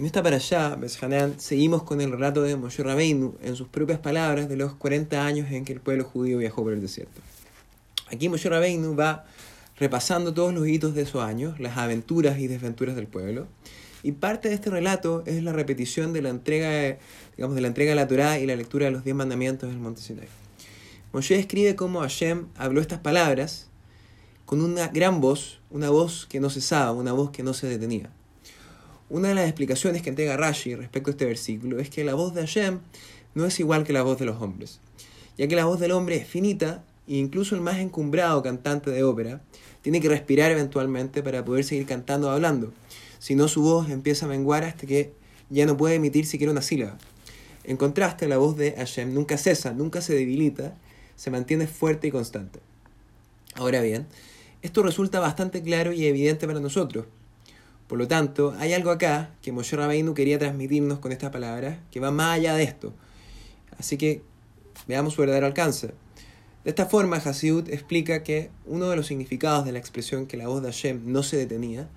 En esta para allá, seguimos con el relato de Moshe Rabbeinu en sus propias palabras de los 40 años en que el pueblo judío viajó por el desierto. Aquí Moshe Rabbeinu va repasando todos los hitos de esos años, las aventuras y desventuras del pueblo, y parte de este relato es la repetición de la entrega, digamos, de la entrega de la Torá y la lectura de los diez mandamientos del monte Sinai. Moshe escribe cómo Hashem habló estas palabras con una gran voz, una voz que no cesaba, una voz que no se detenía. Una de las explicaciones que entrega Rashi respecto a este versículo es que la voz de Hashem no es igual que la voz de los hombres, ya que la voz del hombre es finita e incluso el más encumbrado cantante de ópera tiene que respirar eventualmente para poder seguir cantando o hablando, si no su voz empieza a menguar hasta que ya no puede emitir siquiera una sílaba. En contraste, la voz de Hashem nunca cesa, nunca se debilita, se mantiene fuerte y constante. Ahora bien, esto resulta bastante claro y evidente para nosotros. Por lo tanto, hay algo acá que Moshe Rabbeinu quería transmitirnos con estas palabras que va más allá de esto. Así que veamos su verdadero alcance. De esta forma, Hasidut explica que uno de los significados de la expresión que la voz de Hashem no se detenía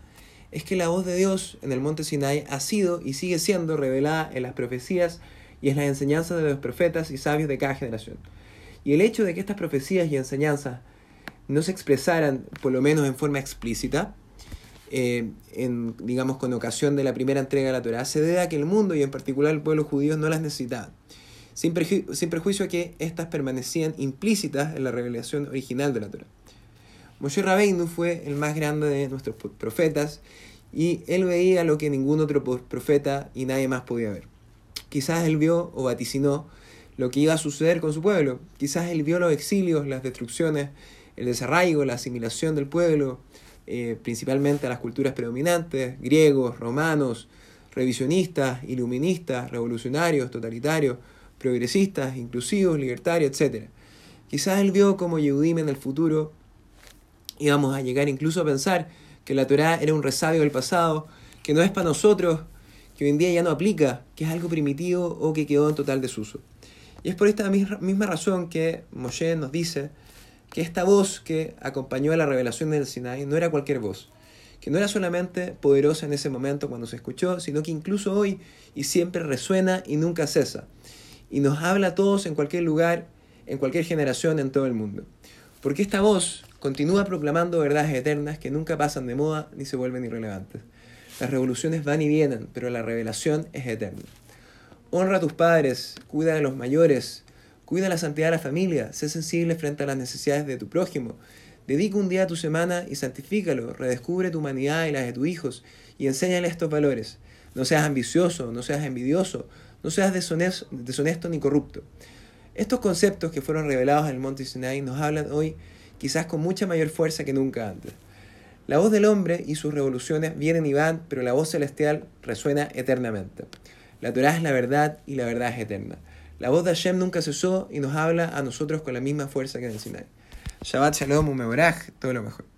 es que la voz de Dios en el monte Sinai ha sido y sigue siendo revelada en las profecías y en las enseñanzas de los profetas y sabios de cada generación. Y el hecho de que estas profecías y enseñanzas no se expresaran, por lo menos en forma explícita, eh, en, digamos, con ocasión de la primera entrega de la Torah, se debe a que el mundo y en particular el pueblo judío no las necesitaba, sin, sin perjuicio a que éstas permanecían implícitas en la revelación original de la Torah. Moshe Rabbeinu fue el más grande de nuestros profetas y él veía lo que ningún otro profeta y nadie más podía ver. Quizás él vio o vaticinó lo que iba a suceder con su pueblo. Quizás él vio los exilios, las destrucciones, el desarraigo, la asimilación del pueblo, eh, principalmente a las culturas predominantes, griegos, romanos, revisionistas, iluministas, revolucionarios, totalitarios, progresistas, inclusivos, libertarios, etc. Quizás él vio como Yehudim en el futuro íbamos a llegar incluso a pensar que la Torah era un resabio del pasado, que no es para nosotros, que hoy en día ya no aplica, que es algo primitivo o que quedó en total desuso. Y es por esta misma razón que Moshe nos dice que esta voz que acompañó a la revelación del Sinai no era cualquier voz, que no era solamente poderosa en ese momento cuando se escuchó, sino que incluso hoy y siempre resuena y nunca cesa, y nos habla a todos en cualquier lugar, en cualquier generación, en todo el mundo. Porque esta voz continúa proclamando verdades eternas que nunca pasan de moda ni se vuelven irrelevantes. Las revoluciones van y vienen, pero la revelación es eterna. Honra a tus padres, cuida de los mayores, Cuida la santidad de la familia, sé sensible frente a las necesidades de tu prójimo. Dedica un día a tu semana y santifícalo, redescubre tu humanidad y las de tus hijos y enséñale estos valores. No seas ambicioso, no seas envidioso, no seas deshonesto, ni corrupto. Estos conceptos que fueron revelados en el monte Sinai nos hablan hoy quizás con mucha mayor fuerza que nunca antes. La voz del hombre y sus revoluciones vienen y van, pero la voz celestial resuena eternamente. La Torah es la verdad y la verdad es eterna. La voz de Hashem nunca cesó y nos habla a nosotros con la misma fuerza que en el Sinai. Shabbat Shalom, Umeboraj, todo lo mejor.